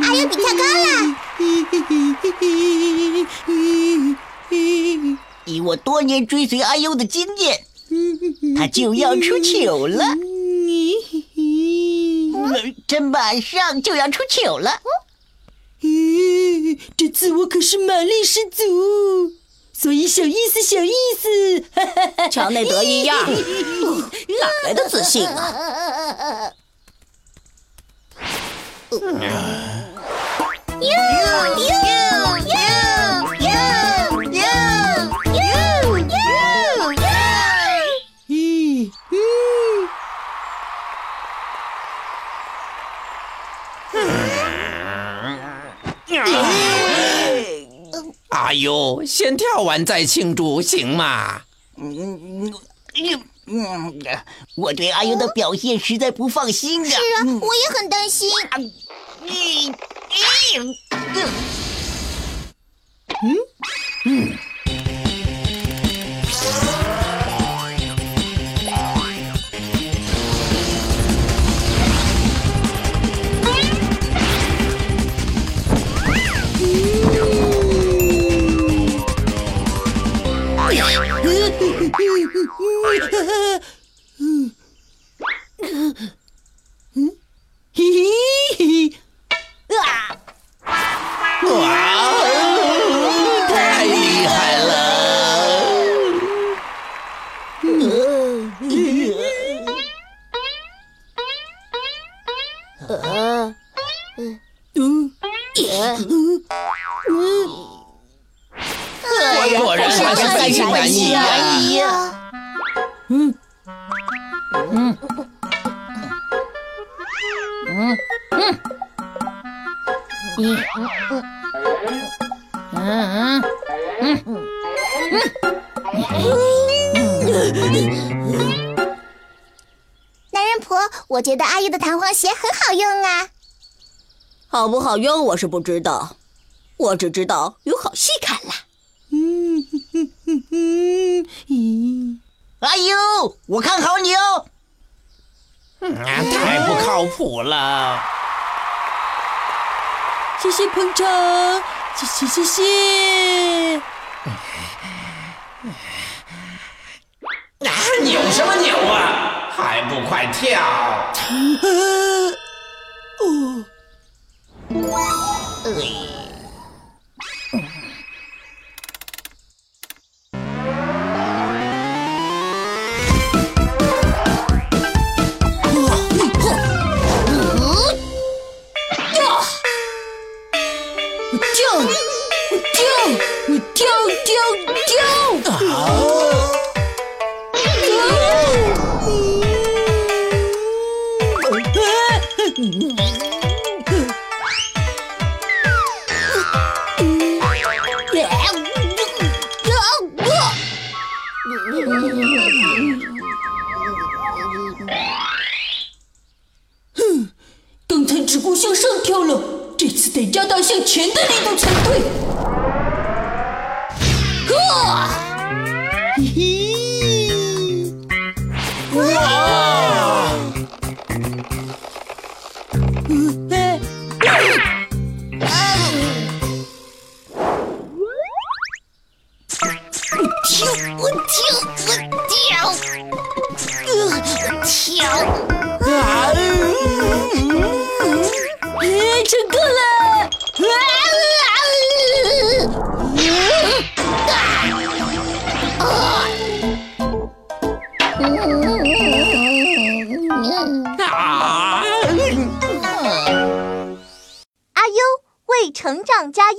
了！以我多年追随阿优的经验，他就要出糗了。这马上就要出糗了。这次我可是马力十足，所以小意思，小意思。强内德一样，哪来的自信啊？哟哟哟哟哟哟哟哟！咦咦！阿优，先跳完再庆祝，行吗？嗯嗯，我对阿优的表现实在不放心啊是啊，我也很担心。嗯嗯嗯嗯。果然还是三心难意呀！嗯。嗯。嗯。嗯。嗯。嗯。嗯。嗯。男人婆，我觉得阿姨的弹簧鞋很好用啊。好不好用我是不知道，我只知道有好戏看了。嗯哼哼哼哼，阿优，我看好你哦。太不靠谱了。谢谢捧场，谢谢谢谢。啊，扭什么扭啊？快跳。哼，刚才只顾向上跳了，这次得加大向前的力度才对。呵，嘿嘿，哇！跳，我跳，我跳，呃，跳，啊，成功了！阿优为成长加油。